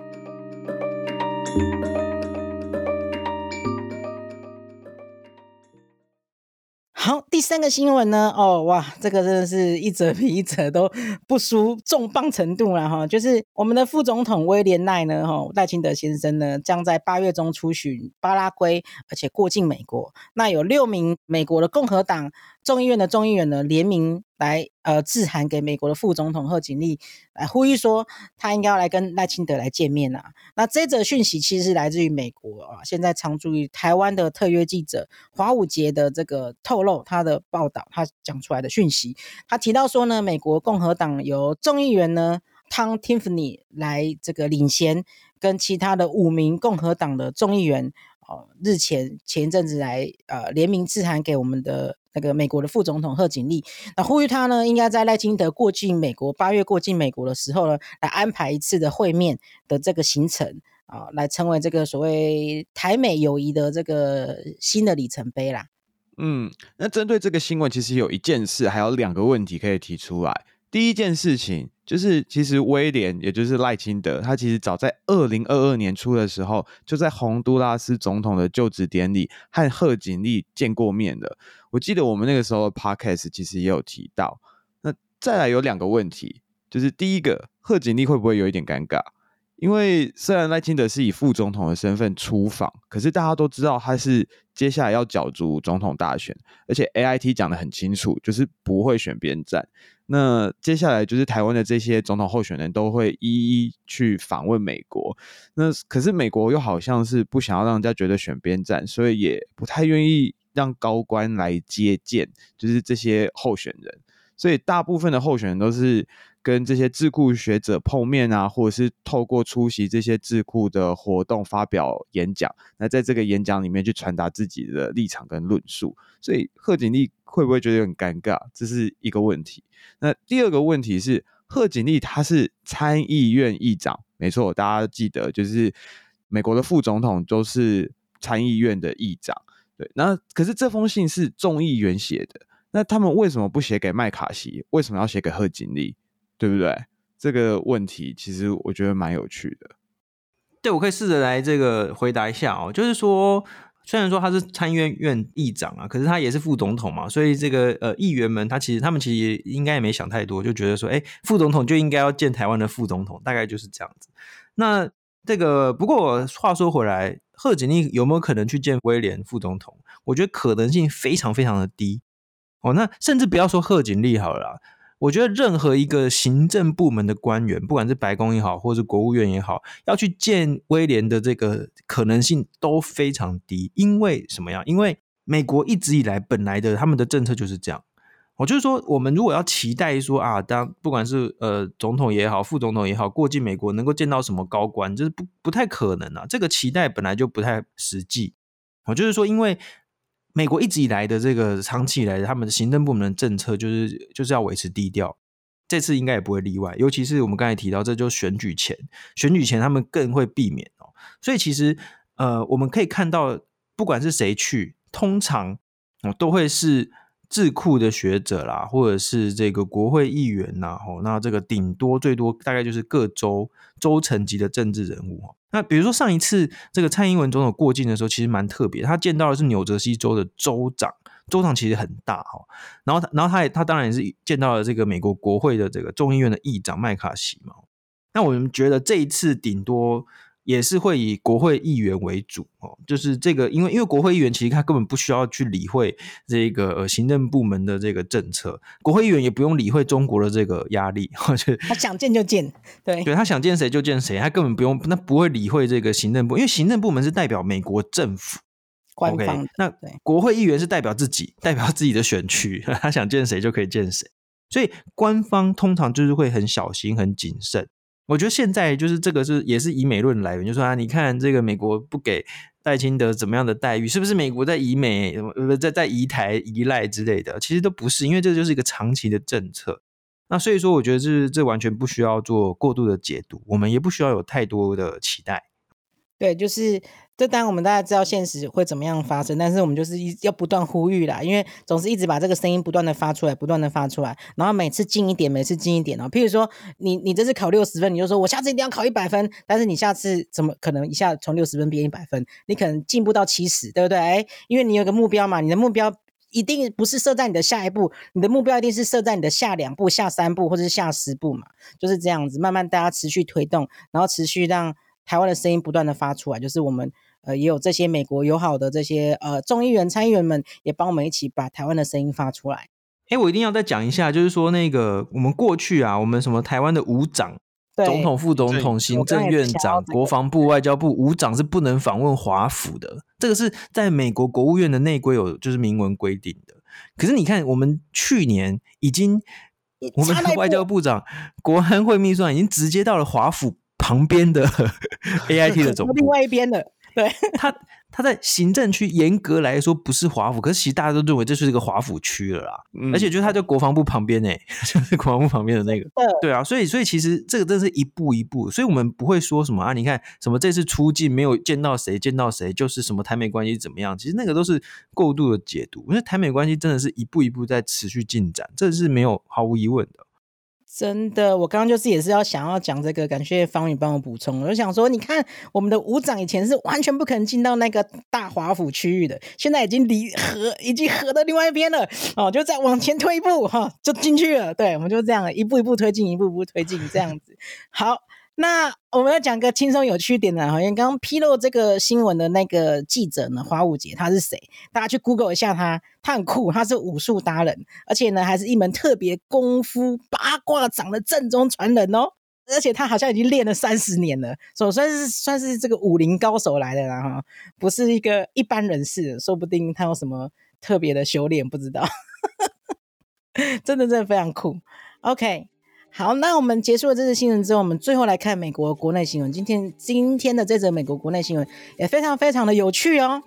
好，第三个新闻呢？哦，哇，这个真的是一则比一则都不输重磅程度了哈。就是我们的副总统威廉赖呢，哈赖清德先生呢，将在八月中出巡巴拉圭，而且过境美国。那有六名美国的共和党众议院的众议员呢，联名来呃致函给美国的副总统贺锦丽，来呼吁说他应该要来跟赖清德来见面啊。那这则讯息其实是来自于美国啊，现在常驻于台湾的特约记者华武杰的这个透露他的报道，他讲出来的讯息，他提到说呢，美国共和党由众议员呢汤蒂芙尼来这个领衔，跟其他的五名共和党的众议员。哦，日前前一阵子来呃联名致函给我们的那个美国的副总统贺锦丽，那呼吁他呢应该在赖清德过境美国八月过境美国的时候呢，来安排一次的会面的这个行程啊，来成为这个所谓台美友谊的这个新的里程碑啦。嗯，那针对这个新闻，其实有一件事，还有两个问题可以提出来。第一件事情就是，其实威廉也就是赖清德，他其实早在二零二二年初的时候，就在洪都拉斯总统的就职典礼和贺锦丽见过面的。我记得我们那个时候的 podcast 其实也有提到。那再来有两个问题，就是第一个，贺锦丽会不会有一点尴尬？因为虽然赖清德是以副总统的身份出访，可是大家都知道他是接下来要角逐总统大选，而且 AIT 讲得很清楚，就是不会选边站。那接下来就是台湾的这些总统候选人都会一一去访问美国。那可是美国又好像是不想要让人家觉得选边站，所以也不太愿意让高官来接见，就是这些候选人。所以大部分的候选人都是。跟这些智库学者碰面啊，或者是透过出席这些智库的活动发表演讲，那在这个演讲里面去传达自己的立场跟论述，所以贺锦丽会不会觉得很尴尬？这是一个问题。那第二个问题是，贺锦丽他是参议院议长，没错，大家记得就是美国的副总统都是参议院的议长，对。那可是这封信是众议员写的，那他们为什么不写给麦卡锡？为什么要写给贺锦丽？对不对？这个问题其实我觉得蛮有趣的。对，我可以试着来这个回答一下哦。就是说，虽然说他是参议院院议长啊，可是他也是副总统嘛，所以这个呃议员们他其实他们其实应该也没想太多，就觉得说，哎，副总统就应该要见台湾的副总统，大概就是这样子。那这个不过话说回来，贺锦丽有没有可能去见威廉副总统？我觉得可能性非常非常的低哦。那甚至不要说贺锦丽好了啦。我觉得任何一个行政部门的官员，不管是白宫也好，或是国务院也好，要去见威廉的这个可能性都非常低。因为什么样？因为美国一直以来本来的他们的政策就是这样。我就是说，我们如果要期待说啊，当不管是呃总统也好，副总统也好，过境美国能够见到什么高官，就是不不太可能啊。这个期待本来就不太实际。我就是说，因为。美国一直以来的这个长期以来的他们的行政部门的政策就是就是要维持低调，这次应该也不会例外。尤其是我们刚才提到，这就是选举前，选举前他们更会避免哦。所以其实呃，我们可以看到，不管是谁去，通常哦都会是。智库的学者啦，或者是这个国会议员呐，吼，那这个顶多最多大概就是各州州层级的政治人物哦。那比如说上一次这个蔡英文总统过境的时候，其实蛮特别，他见到的是纽泽西州的州长，州长其实很大哈。然后他，然后他也他当然也是见到了这个美国国会的这个众议院的议长麦卡锡嘛。那我们觉得这一次顶多。也是会以国会议员为主哦，就是这个，因为因为国会议员其实他根本不需要去理会这个呃行政部门的这个政策，国会议员也不用理会中国的这个压力，他想见就见，对，对他想见谁就见谁，他根本不用，那不会理会这个行政部，因为行政部门是代表美国政府。官方那国会议员是代表自己，代表自己的选区，<laughs> 他想见谁就可以见谁，所以官方通常就是会很小心、很谨慎。我觉得现在就是这个是也是以美论来源，就是说啊，你看这个美国不给戴清德怎么样的待遇，是不是美国在以美呃在在以台依赖之类的？其实都不是，因为这就是一个长期的政策。那所以说，我觉得这这完全不需要做过度的解读，我们也不需要有太多的期待。对，就是。这当然我们大家知道现实会怎么样发生，但是我们就是一要不断呼吁啦，因为总是一直把这个声音不断的发出来，不断的发出来，然后每次近一点，每次近一点哦。譬如说你你这次考六十分，你就说我下次一定要考一百分，但是你下次怎么可能一下从六十分变一百分？你可能进步到七十，对不对？哎因为你有个目标嘛，你的目标一定不是设在你的下一步，你的目标一定是设在你的下两步、下三步或者是下十步嘛，就是这样子，慢慢大家持续推动，然后持续让台湾的声音不断的发出来，就是我们。呃，也有这些美国友好的这些呃众议员、参议员们，也帮我们一起把台湾的声音发出来。哎，我一定要再讲一下，就是说那个我们过去啊，我们什么台湾的五长，总统、副总统、行政院长、国防部、外交部五长是不能访问华府的，这个是在美国国务院的内规有就是明文规定的。可是你看，我们去年已经，我们的外交部长、国安会秘书长已经直接到了华府旁边的 <laughs> AIT 的总部，另外一边的。对他，<laughs> 他在行政区严格来说不是华府，可是其实大家都认为这是一个华府区了啦。嗯、而且就他在国防部旁边呢，<laughs> 就是国防部旁边的那个。对，对啊，所以所以其实这个真的是一步一步，所以我们不会说什么啊，你看什么这次出境没有见到谁，见到谁就是什么台美关系怎么样，其实那个都是过度的解读，因为台美关系真的是一步一步在持续进展，这是没有毫无疑问的。真的，我刚刚就是也是要想要讲这个，感谢方宇帮我补充。我就想说，你看我们的五长以前是完全不可能进到那个大华府区域的，现在已经离河已经河的另外一边了哦，就再往前推一步哈，就进去了。对，我们就这样一步一步推进，一步一步推进这样子。好。那我们要讲个轻松有趣点的，好像刚刚披露这个新闻的那个记者呢，花舞姐他是谁？大家去 Google 一下他，他很酷，他是武术达人，而且呢还是一门特别功夫八卦掌的正宗传人哦，而且他好像已经练了三十年了，所以算是算是这个武林高手来的啦哈，不是一个一般人士，说不定他有什么特别的修炼，不知道，<laughs> 真的真的非常酷，OK。好，那我们结束了这次新闻之后，我们最后来看美国国内新闻。今天今天的这则美国国内新闻也非常非常的有趣哦。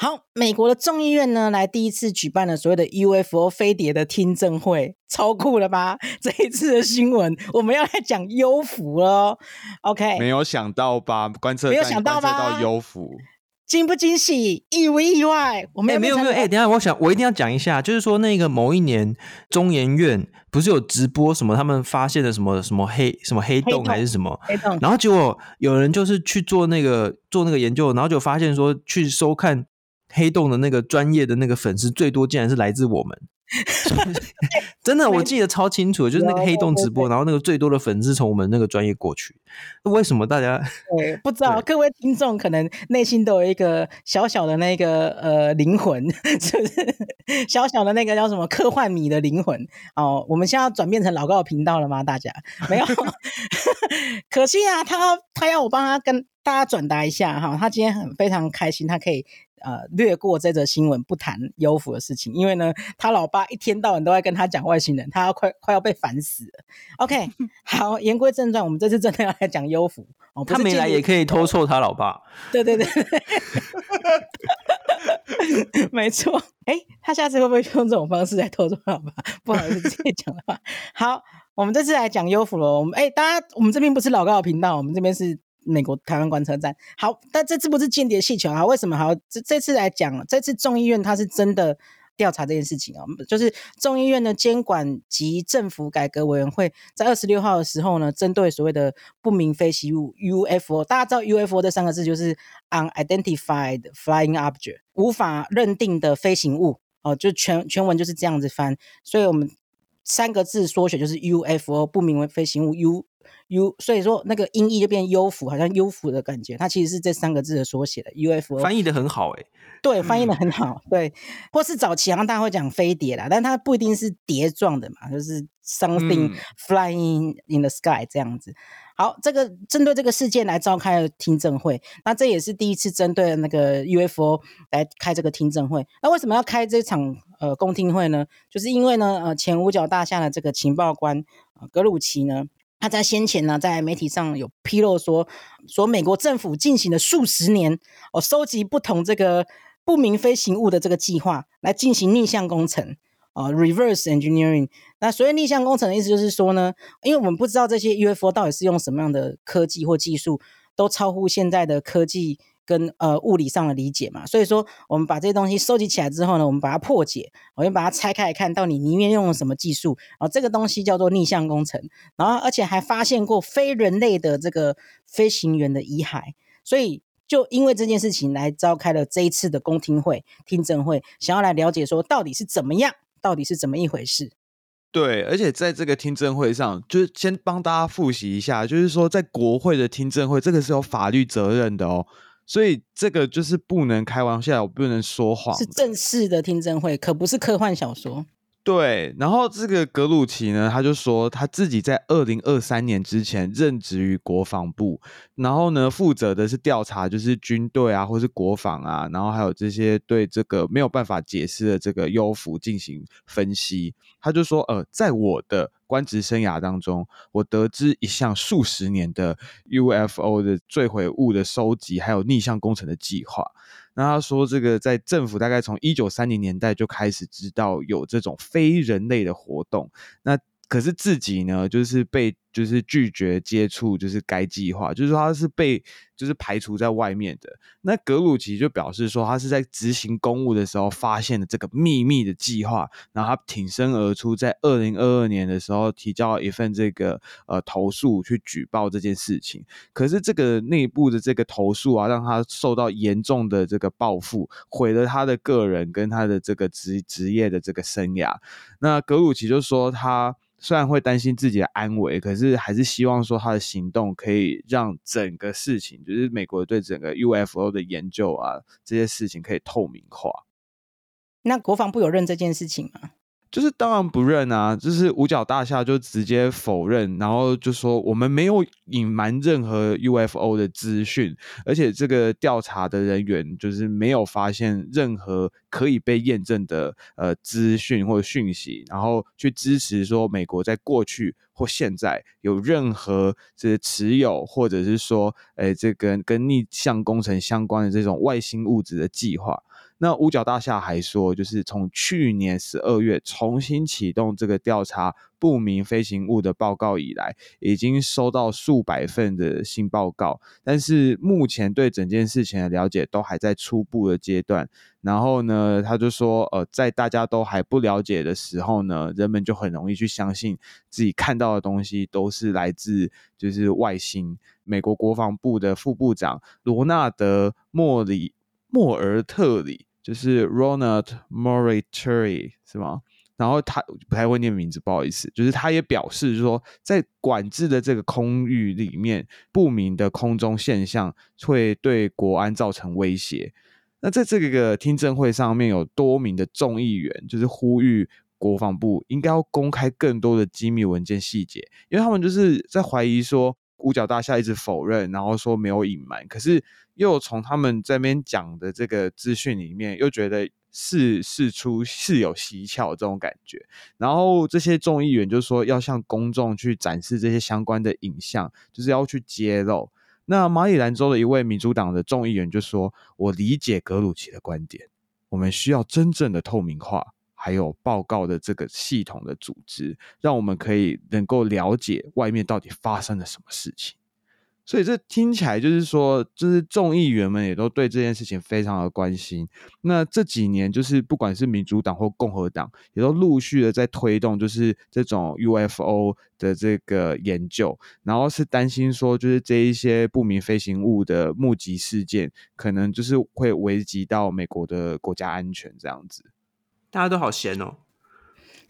好，美国的众议院呢，来第一次举办了所谓的 UFO 飞碟的听证会，超酷了吧？<laughs> 这一次的新闻，我们要来讲幽浮了。OK，没有想到吧？观测没有想到吧？到幽浮，惊不惊喜？意不意外？我们、欸、没有没有哎、欸，等一下，我想我一定要讲一下，就是说那个某一年中研院不是有直播什么，他们发现了什么什么黑什么黑洞还是什么黑洞，然后结果有人就是去做那个做那个研究，然后就发现说去收看。黑洞的那个专业的那个粉丝最多，竟然是来自我们。<laughs> <laughs> 真的，我记得超清楚，就是那个黑洞直播，然后那个最多的粉丝从我们那个专业过去。为什么大家？对，<laughs> 不知道各位听众可能内心都有一个小小的那个呃灵魂，是不是？小小的那个叫什么科幻迷的灵魂？哦，我们现在要转变成老高的频道了吗？大家没有？可惜啊，他他要我帮他跟大家转达一下哈，他今天很非常开心，他可以。呃，略过这则新闻，不谈优抚的事情，因为呢，他老爸一天到晚都在跟他讲外星人，他要快快要被烦死了。OK，<laughs> 好，言归正传，我们这次真的要来讲优抚哦。他没来也可以偷错他老爸。对对对，<laughs> 没错。哎，他下次会不会用这种方式来偷错他老爸？不好意思，直接讲的话。好，我们这次来讲优抚了。我们哎，大家，我们这边不是老高的频道，我们这边是。美国台湾观测站，好，但这次不是间谍气球啊？为什么好？这这次来讲，这次众议院他是真的调查这件事情啊，就是众议院的监管及政府改革委员会在二十六号的时候呢，针对所谓的不明飞行物 UFO，大家知道 UFO 这三个字就是 Unidentified Flying Object，无法认定的飞行物哦，就全全文就是这样子翻，所以我们三个字缩写就是 UFO，不明飞行物 U。U，所以说那个音译就变幽浮，好像幽浮的感觉。它其实是这三个字的缩写的 UFO。翻译的很好诶、欸、对，翻译的很好，对。或是早期好像大家会讲飞碟啦，但它不一定是碟状的嘛，就是 something flying in the sky 这样子。好，这个针对这个事件来召开了听证会，那这也是第一次针对那个 UFO 来开这个听证会。那为什么要开这场呃公听会呢？就是因为呢，呃，前五角大厦的这个情报官呃格鲁奇呢，他在先前呢在媒体上有披露说，说美国政府进行了数十年哦，收集不同这个不明飞行物的这个计划，来进行逆向工程。啊，reverse engineering。那所谓逆向工程的意思就是说呢，因为我们不知道这些 UFO 到底是用什么样的科技或技术，都超乎现在的科技跟呃物理上的理解嘛。所以说，我们把这些东西收集起来之后呢，我们把它破解，我们把它拆开来看到底里面用了什么技术。然后这个东西叫做逆向工程。然后而且还发现过非人类的这个飞行员的遗骸。所以就因为这件事情来召开了这一次的公听会、听证会，想要来了解说到底是怎么样。到底是怎么一回事？对，而且在这个听证会上，就是先帮大家复习一下，就是说在国会的听证会，这个是有法律责任的哦，所以这个就是不能开玩笑，我不能说谎，是正式的听证会，可不是科幻小说。对，然后这个格鲁奇呢，他就说他自己在二零二三年之前任职于国防部，然后呢，负责的是调查，就是军队啊，或是国防啊，然后还有这些对这个没有办法解释的这个幽浮进行分析。他就说，呃，在我的官职生涯当中，我得知一项数十年的 UFO 的坠毁物的收集，还有逆向工程的计划。那他说，这个在政府大概从一九三零年代就开始知道有这种非人类的活动。那可是自己呢，就是被就是拒绝接触，就是该计划，就是说他是被就是排除在外面的。那格鲁奇就表示说，他是在执行公务的时候发现了这个秘密的计划，然后他挺身而出，在二零二二年的时候提交了一份这个呃投诉去举报这件事情。可是这个内部的这个投诉啊，让他受到严重的这个报复，毁了他的个人跟他的这个职职业的这个生涯。那格鲁奇就说他。虽然会担心自己的安危，可是是还是希望说他的行动可以让整个事情，就是美国对整个 UFO 的研究啊，这些事情可以透明化。那国防部有认这件事情吗？就是当然不认啊，就是五角大厦就直接否认，然后就说我们没有隐瞒任何 UFO 的资讯，而且这个调查的人员就是没有发现任何可以被验证的呃资讯或者讯息，然后去支持说美国在过去或现在有任何这持有或者是说，诶这个跟逆向工程相关的这种外星物质的计划。那五角大厦还说，就是从去年十二月重新启动这个调查不明飞行物的报告以来，已经收到数百份的新报告，但是目前对整件事情的了解都还在初步的阶段。然后呢，他就说，呃，在大家都还不了解的时候呢，人们就很容易去相信自己看到的东西都是来自就是外星。美国国防部的副部长罗纳德·莫里莫尔特里。就是 Ronald Morituri 是吗？然后他不太会念名字，不好意思。就是他也表示说，在管制的这个空域里面，不明的空中现象会对国安造成威胁。那在这个听证会上面，有多名的众议员就是呼吁国防部应该要公开更多的机密文件细节，因为他们就是在怀疑说。五角大厦一直否认，然后说没有隐瞒，可是又从他们这边讲的这个资讯里面，又觉得是事出事有蹊跷这种感觉。然后这些众议员就说要向公众去展示这些相关的影像，就是要去揭露。那马里兰州的一位民主党的众议员就说：“我理解格鲁奇的观点，我们需要真正的透明化。”还有报告的这个系统的组织，让我们可以能够了解外面到底发生了什么事情。所以这听起来就是说，就是众议员们也都对这件事情非常的关心。那这几年，就是不管是民主党或共和党，也都陆续的在推动，就是这种 UFO 的这个研究，然后是担心说，就是这一些不明飞行物的目击事件，可能就是会危及到美国的国家安全这样子。大家都好闲哦，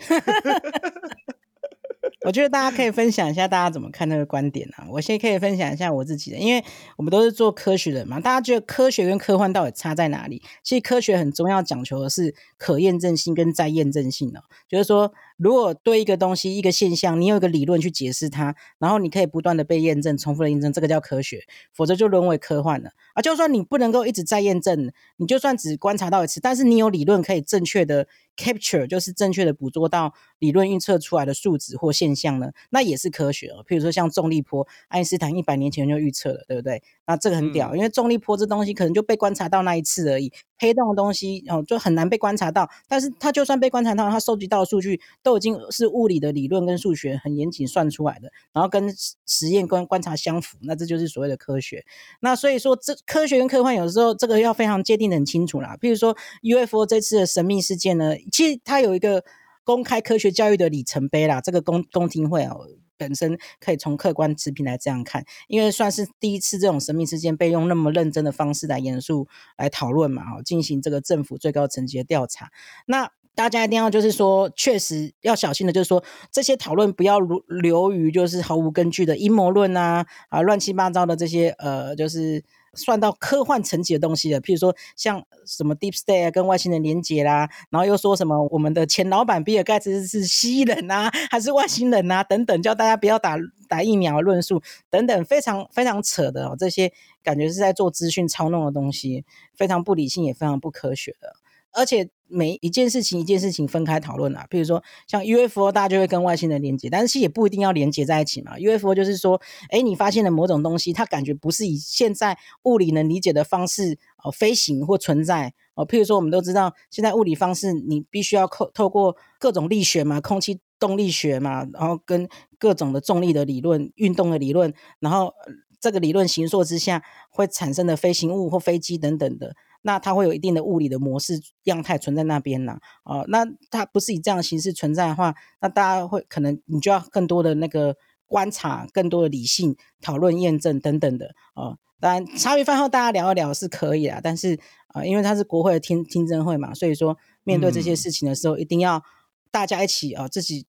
<laughs> 我觉得大家可以分享一下大家怎么看那个观点啊。我先可以分享一下我自己的，因为我们都是做科学的嘛。大家觉得科学跟科幻到底差在哪里？其实科学很重要，讲求的是可验证性跟再验证性哦。就是说，如果对一个东西、一个现象，你有一个理论去解释它，然后你可以不断的被验证、重复的验证，这个叫科学，否则就沦为科幻了。啊，就算你不能够一直在验证，你就算只观察到一次，但是你有理论可以正确的 capture，就是正确的捕捉到理论预测出来的数值或现象呢，那也是科学哦。譬如说像重力波，爱因斯坦一百年前就预测了，对不对？那这个很屌，因为重力波这东西可能就被观察到那一次而已。黑洞的东西哦，就很难被观察到，但是它就算被观察到，它收集到的数据都已经是物理的理论跟数学很严谨算出来的，然后跟实验观观察相符，那这就是所谓的科学。那所以说，这科学跟科幻有时候这个要非常界定的很清楚啦。譬如说 UFO 这次的神秘事件呢，其实它有一个公开科学教育的里程碑啦，这个公公听会哦。本身可以从客观持平来这样看，因为算是第一次这种神秘事件被用那么认真的方式来严肃来讨论嘛，哦，进行这个政府最高层级的调查。那大家一定要就是说，确实要小心的，就是说这些讨论不要流于就是毫无根据的阴谋论啊啊，乱七八糟的这些呃，就是。算到科幻层级的东西了，譬如说像什么 Deep State 跟外星人连接啦，然后又说什么我们的前老板比尔盖茨是蜥蜴人啊，还是外星人啊等等，叫大家不要打打疫苗论述等等，非常非常扯的哦，这些感觉是在做资讯操弄的东西，非常不理性也非常不科学的。而且每一件事情一件事情分开讨论啊，譬如说像 UFO，大家就会跟外星人连接，但是其实也不一定要连接在一起嘛。UFO 就是说，哎，你发现了某种东西，它感觉不是以现在物理能理解的方式哦飞行或存在哦。譬如说，我们都知道现在物理方式，你必须要透透过各种力学嘛，空气动力学嘛，然后跟各种的重力的理论、运动的理论，然后这个理论形塑之下会产生的飞行物或飞机等等的。那它会有一定的物理的模式样态存在那边呢，哦，那它不是以这样的形式存在的话，那大家会可能你就要更多的那个观察，更多的理性讨论、验证等等的，哦，当然茶余饭后大家聊一聊是可以啦，但是啊、呃，因为它是国会的听听证会嘛，所以说面对这些事情的时候，嗯、一定要大家一起啊、呃，自己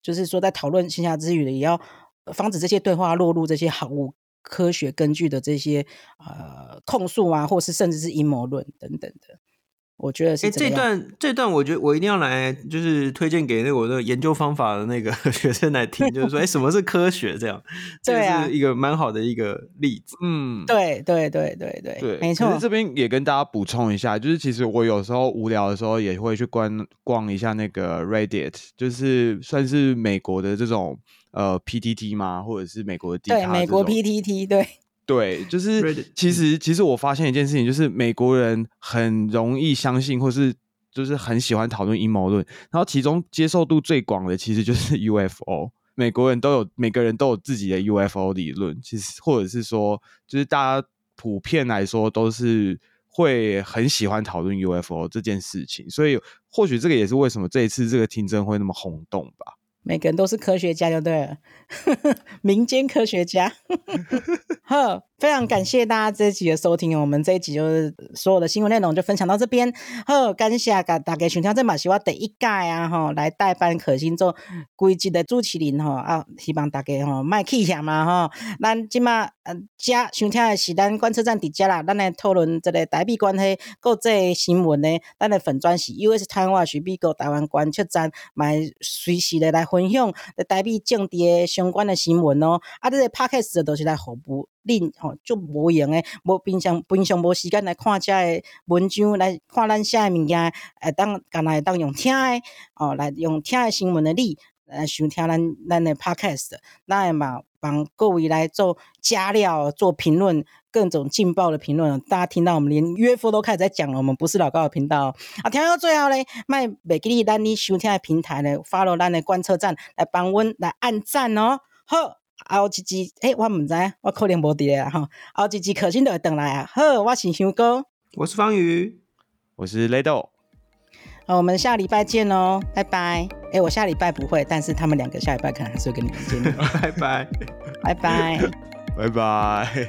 就是说在讨论线下之余的，也要防止这些对话落入这些好物。科学根据的这些呃控诉啊，或是甚至是阴谋论等等的，我觉得是。哎，这段这段，我觉得我一定要来，就是推荐给那我的研究方法的那个 <laughs> 学生来听，就是说，哎，什么是科学？<laughs> 这样，对啊，这是一个蛮好的一个例子。嗯，对对对对对对，没错。其实这边也跟大家补充一下，就是其实我有时候无聊的时候也会去逛逛一下那个 Reddit，就是算是美国的这种。呃，PTT 吗？或者是美国的 D？对，美国 PTT，对，<laughs> 对，就是其实其实我发现一件事情，就是美国人很容易相信，或是就是很喜欢讨论阴谋论，然后其中接受度最广的其实就是 UFO。美国人都有每个人都有自己的 UFO 理论，其实或者是说，就是大家普遍来说都是会很喜欢讨论 UFO 这件事情，所以或许这个也是为什么这一次这个听证会那么轰动吧。每个人都是科学家就对了，<laughs> 民间科学家。<laughs> 呵，非常感谢大家这一集的收听，我们这一集就是所有的新闻内容就分享到这边。好，感谢大家收听，这嘛是我第一届啊，吼，来代班可心做规集的主持人吼啊，希望大家吼卖气象嘛吼。咱今嘛呃，加收听的是咱观测站底下啦，咱来讨论这个台币关系国际新闻呢，咱的粉专是 US 台湾是美国台湾观测站，卖随时的来分享台币政治的相关的新闻哦。啊，这个 Podcast 都是来服务。恁吼就无用诶，无平常平常无时间来看遮诶文章，来看咱写诶物件，会当干来当用听诶，哦，来用听诶新闻诶你来收听咱咱诶 podcast，咱会嘛帮各位来做加料、做评论，各种劲爆的评论。大家听到我们连 UFO 都开始在讲了，我们不是老高的频道啊。听到最后咧，卖袂记哩咱你收听诶平台咧，follow 咱诶观测站来帮阮来按赞哦，好。后一集，诶、欸，我毋知，我可能无伫咧吼。后一集可心就会转来啊。好，我是香哥，我是方宇，我是雷豆。好，我们下礼拜见哦，拜拜。诶、欸，我下礼拜不会，但是他们两个下礼拜可能还是会跟你们见面。<laughs> 拜拜，拜拜，拜拜。